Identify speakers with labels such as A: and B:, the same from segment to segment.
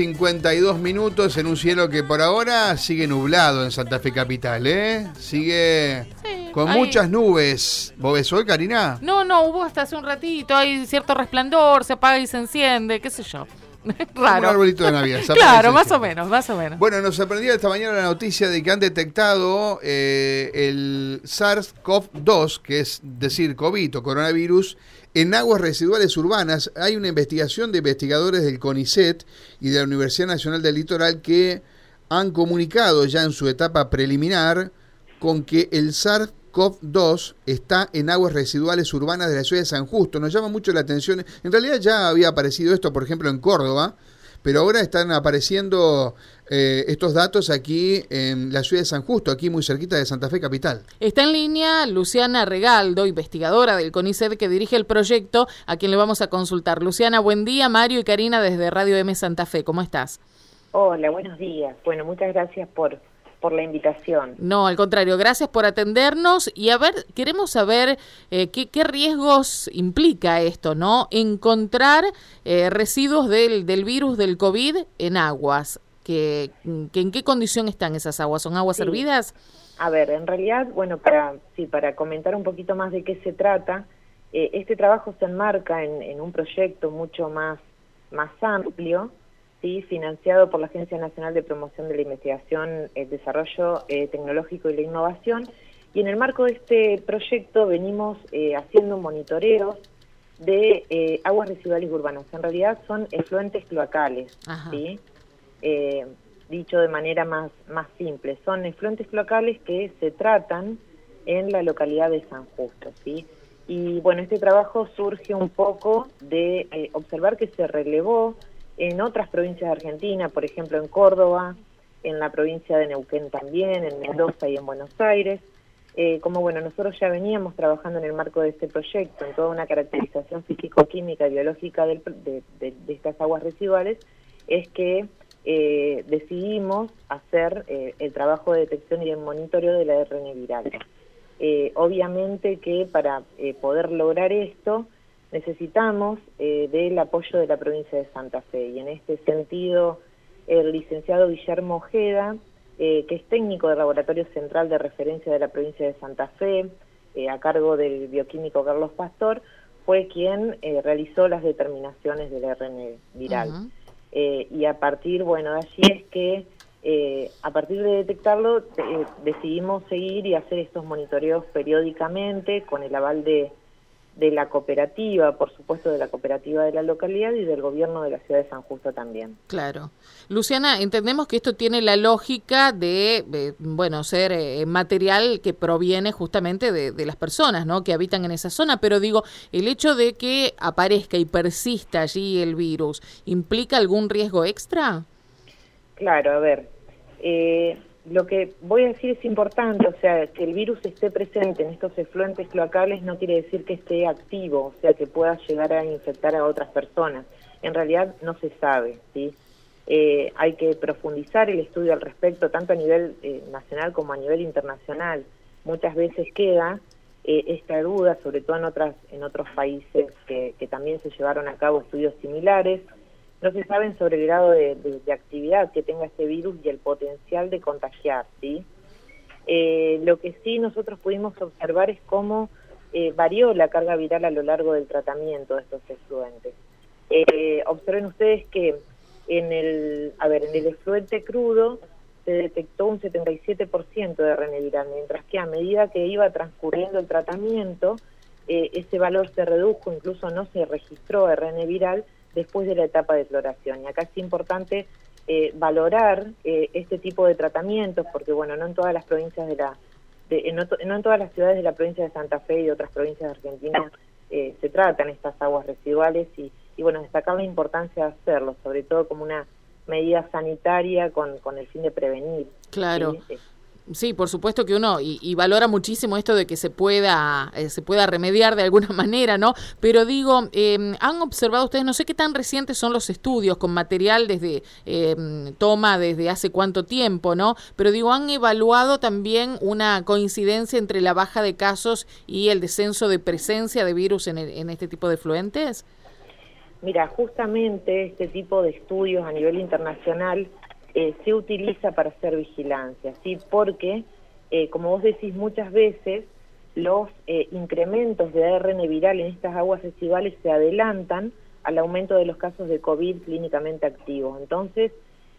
A: 52 minutos en un cielo que por ahora sigue nublado en Santa Fe Capital, ¿eh? Sigue
B: Sí,
A: con
B: hay-
A: muchas nubes. ¿Vos ves hoy, Karina?
B: No, no, hubo hasta hace un ratito, hay cierto resplandor, se apaga y se enciende, qué sé yo.
A: Como un
B: Raro.
A: arbolito de Navidad.
B: claro, más o menos, más o menos.
A: Bueno, nos sorprendió esta mañana la noticia de que han detectado eh, el SARS-CoV-2, que es decir, COVID o coronavirus, en aguas residuales urbanas. Hay una investigación de investigadores del CONICET y de la Universidad Nacional del Litoral que han comunicado ya en su etapa preliminar con que el SARS-CoV-2 está en aguas residuales urbanas de la ciudad de San Justo. Nos llama mucho la atención. En realidad ya había aparecido esto, por ejemplo, en Córdoba, pero ahora están apareciendo eh, estos datos aquí en la ciudad de San Justo, aquí muy cerquita de Santa Fe Capital.
B: Está en línea Luciana Regaldo, investigadora del CONICET que dirige el proyecto, a quien le vamos a consultar. Luciana, buen día. Mario y Karina desde Radio M Santa Fe, ¿cómo estás?
C: Hola, buenos días. Bueno, muchas gracias por, por la invitación.
B: No, al contrario, gracias por atendernos y a ver, queremos saber eh, qué, qué riesgos implica esto, ¿no? Encontrar eh, residuos del, del virus del COVID en aguas. Que, que ¿En qué condición están esas aguas? ¿Son aguas
C: Sí.
B: hervidas?
C: A ver, en realidad, bueno, para, sí, para comentar un poquito más de qué se trata, eh, este trabajo se enmarca en, en un proyecto mucho más, más amplio, ¿sí? financiado por la Agencia Nacional de Promoción de la Investigación, el Desarrollo eh, Tecnológico y la Innovación. Y en el marco de este proyecto venimos eh, haciendo monitoreos de eh, aguas residuales urbanas. En realidad son efluentes cloacales. ¿sí? Eh, dicho de manera más, más simple, son efluentes cloacales que se tratan en la localidad de San Justo, ¿sí? Y bueno, este trabajo surge un poco de eh, observar que se relevó en otras provincias de Argentina, por ejemplo en Córdoba, en la provincia de Neuquén también, en Mendoza y en Buenos Aires. Eh, como bueno, nosotros ya veníamos trabajando en el marco de este proyecto, en toda una caracterización físico-química y biológica del- de, de- estas aguas residuales, es que eh, decidimos hacer eh, el trabajo de detección y de monitoreo de la ARN viral. Eh, obviamente que para eh, poder lograr esto necesitamos eh, del apoyo de la provincia de Santa Fe y en este sentido el licenciado Guillermo Ojeda, eh, que es técnico del Laboratorio Central de Referencia de la provincia de Santa Fe, eh, a cargo del bioquímico Carlos Pastor, fue quien realizó las determinaciones del ARN viral. Y a partir, bueno, de allí es que a partir de detectarlo eh, decidimos seguir y hacer estos monitoreos periódicamente con el aval de, de la cooperativa, por supuesto de la cooperativa de la localidad y del gobierno de la ciudad de San Justo también.
B: Claro. Luciana, entendemos que esto tiene la lógica de, eh, bueno, ser eh, material que proviene justamente de, de las personas, ¿no? Que habitan en esa zona, pero digo, el hecho de que aparezca y persista allí el virus, ¿implica algún riesgo extra?
C: Claro, a ver, eh, lo que voy a decir es importante, o sea, que el virus esté presente en estos efluentes cloacales no quiere decir que esté activo, o sea, que pueda llegar a infectar a otras personas. En realidad no se sabe, ¿sí? Eh, hay que profundizar el estudio al respecto, tanto a nivel eh, nacional como a nivel internacional. Muchas veces queda eh, esta duda, sobre todo en, otras, en otros países que, que también se llevaron a cabo estudios similares, no se saben sobre el grado de, actividad que tenga este virus y el potencial de contagiar, ¿sí? Eh, lo que sí nosotros pudimos observar es cómo eh, varió la carga viral a lo largo del tratamiento de estos efluentes. Eh, observen ustedes que en el, a ver, en el efluente crudo se detectó un 77% de RN viral, mientras que a medida que iba transcurriendo el tratamiento, eh, ese valor se redujo, incluso no se registró RN viral después de la etapa de floración. Y acá es importante eh, valorar eh, este tipo de tratamientos, porque bueno, no en todas las provincias de la, de- no, to- no en todas las ciudades de la provincia de Santa Fe y de otras provincias de Argentina eh, se tratan estas aguas residuales y, y bueno, destacar la importancia de hacerlo, sobre todo como una medida sanitaria con, con el fin de prevenir.
B: Claro.
C: ¿sí?
B: Sí, por supuesto que uno y, valora muchísimo esto de que se pueda eh, se pueda remediar de alguna manera, ¿no? Pero digo, eh, han observado ustedes, no sé qué tan recientes son los estudios con material desde eh, toma desde hace cuánto tiempo, ¿no? Pero digo, han evaluado también una coincidencia entre la baja de casos y el descenso de presencia de virus en, el- en este tipo de fluentes.
C: Mira, justamente este tipo de estudios a nivel internacional eh, se utiliza para hacer vigilancia, ¿sí? Porque, eh, como vos decís muchas veces, los eh, incrementos de ARN viral en estas aguas residuales se adelantan al aumento de los casos de COVID clínicamente activos. Entonces,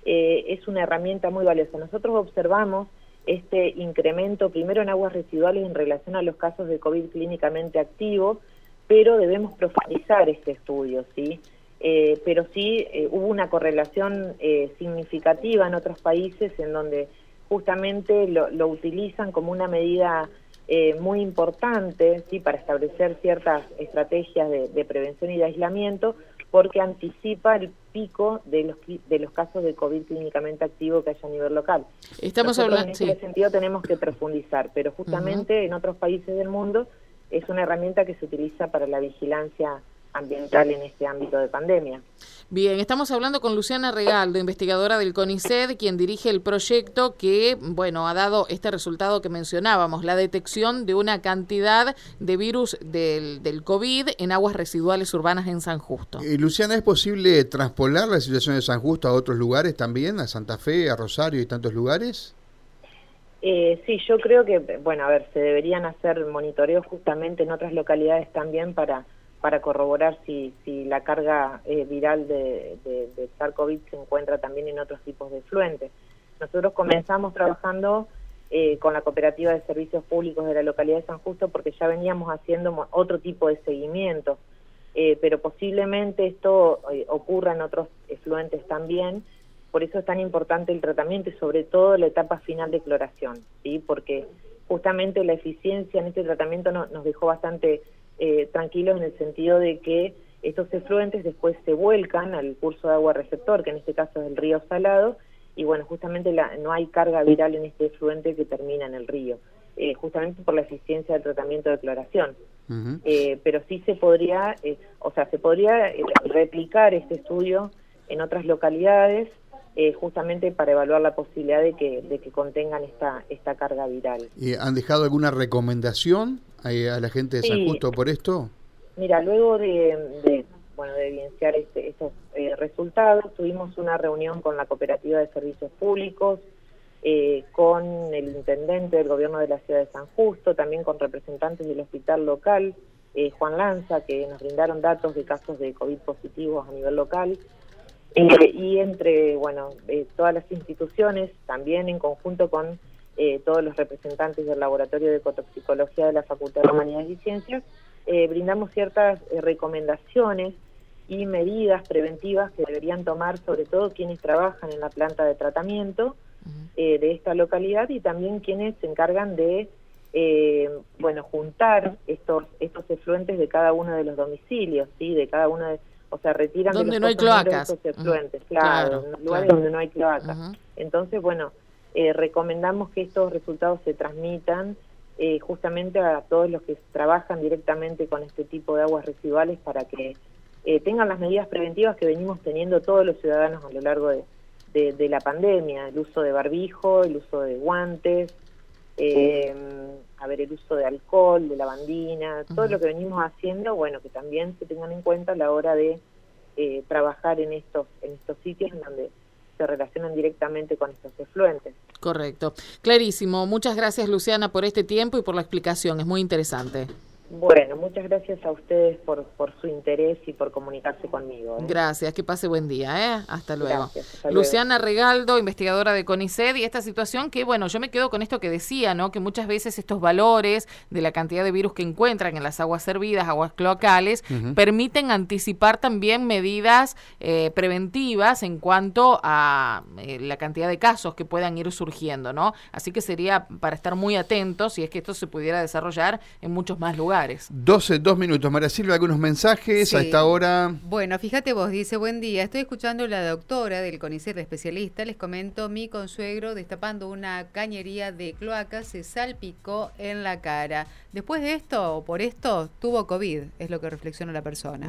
C: es una herramienta muy valiosa. Nosotros observamos este incremento primero en aguas residuales en relación a los casos de COVID clínicamente activos, pero debemos profundizar este estudio, ¿sí? Eh, pero sí eh, hubo una correlación eh, significativa en otros países en donde justamente lo, utilizan como una medida muy importante sí para establecer ciertas estrategias de, prevención y de aislamiento porque anticipa el pico de los de los casos de COVID clínicamente activo que hay a nivel local.
B: Estamos hablando
C: en ese sentido tenemos que profundizar, pero justamente en otros países del mundo es una herramienta que se utiliza para la vigilancia ambiental en este ámbito de pandemia.
B: Bien, estamos hablando con Luciana Regaldo, investigadora del CONICET, quien dirige el proyecto que, bueno, ha dado este resultado que mencionábamos, la detección de una cantidad de virus del, del COVID en aguas residuales urbanas en San Justo.
A: Eh, Luciana, ¿es posible traspolar la situación de San Justo a otros lugares también, a Santa Fe, a Rosario y tantos lugares?
C: Eh, sí, yo creo que, bueno, a ver, se deberían hacer monitoreos justamente en otras localidades también para, para corroborar si, si la carga eh, viral de, de, de SARS-CoV se encuentra también en otros tipos de fluentes. Nosotros comenzamos trabajando eh, con la Cooperativa de Servicios Públicos de la localidad de San Justo porque ya veníamos haciendo otro tipo de seguimiento, eh, pero posiblemente esto ocurra en otros efluentes también por eso es tan importante el tratamiento y sobre todo la etapa final de cloración, ¿sí? porque justamente la eficiencia en este tratamiento nos dejó bastante eh, tranquilos en el sentido de que estos efluentes después se vuelcan al curso de agua receptor, que en este caso es el río Salado, y bueno, justamente la, no hay carga viral en este efluente que termina en el río, eh, justamente por la eficiencia del tratamiento de cloración. Eh, pero sí se podría, o sea, se podría replicar este estudio en otras localidades eh, justamente para evaluar la posibilidad de que, de que contengan esta, esta carga viral.
A: ¿Y ¿Han dejado alguna recomendación a, la gente de San Justo por esto?
C: Mira, luego de, bueno, de evidenciar este, estos eh, resultados, tuvimos una reunión con la Cooperativa de Servicios Públicos, eh, con el intendente del gobierno de la ciudad de San Justo, también con representantes del hospital local, Juan Lanza, que nos brindaron datos de casos de COVID positivos a nivel local, eh, y entre bueno eh, todas las instituciones, también en conjunto con eh, todos los representantes del Laboratorio de Ecotoxicología de la Facultad de Humanidades y Ciencias, brindamos ciertas recomendaciones y medidas preventivas que deberían tomar sobre todo quienes trabajan en la planta de tratamiento de esta localidad y también quienes se encargan de bueno juntar estos estos efluentes de cada uno de los domicilios, sí, de cada uno de o sea, retiran
B: donde
C: de
B: no hay cloacas.
C: efluentes, claro, lugares donde no hay cloacas. Entonces, bueno, eh, recomendamos que estos resultados se transmitan eh, justamente a todos los que trabajan directamente con este tipo de aguas residuales para que eh, tengan las medidas preventivas que venimos teniendo todos los ciudadanos a lo largo de, de, la pandemia, el uso de barbijo, el uso de guantes, a ver, el uso de alcohol, de lavandina, todo lo que venimos haciendo, bueno, que también se tengan en cuenta a la hora de eh, trabajar en estos, en estos sitios en donde se relacionan directamente con estos efluentes.
B: Correcto. Clarísimo. Muchas gracias, Luciana, por este tiempo y por la explicación. Es muy interesante.
C: Bueno, muchas gracias a ustedes por, por su interés y por comunicarse conmigo.
B: ¿eh? Gracias, que pase buen día. ¿eh? Hasta luego. Luciana Regaldo, investigadora de CONICET, y esta situación que, bueno, yo me quedo con esto que decía, ¿no? Que muchas veces estos valores de la cantidad de virus que encuentran en las aguas servidas, aguas cloacales, permiten anticipar también medidas eh, preventivas en cuanto a eh, la cantidad de casos que puedan ir surgiendo, ¿no? Así que sería para estar muy atentos si es que esto se pudiera desarrollar en muchos más lugares.
A: 12, dos minutos. María Silva, algunos mensajes a esta hora.
D: Bueno, fíjate vos, dice, buen día. Estoy escuchando a la doctora del CONICET especialista. Les comento, mi consuegro destapando una cañería de cloaca se salpicó en la cara. Después de esto, o por esto, tuvo COVID, es lo que reflexiona la persona.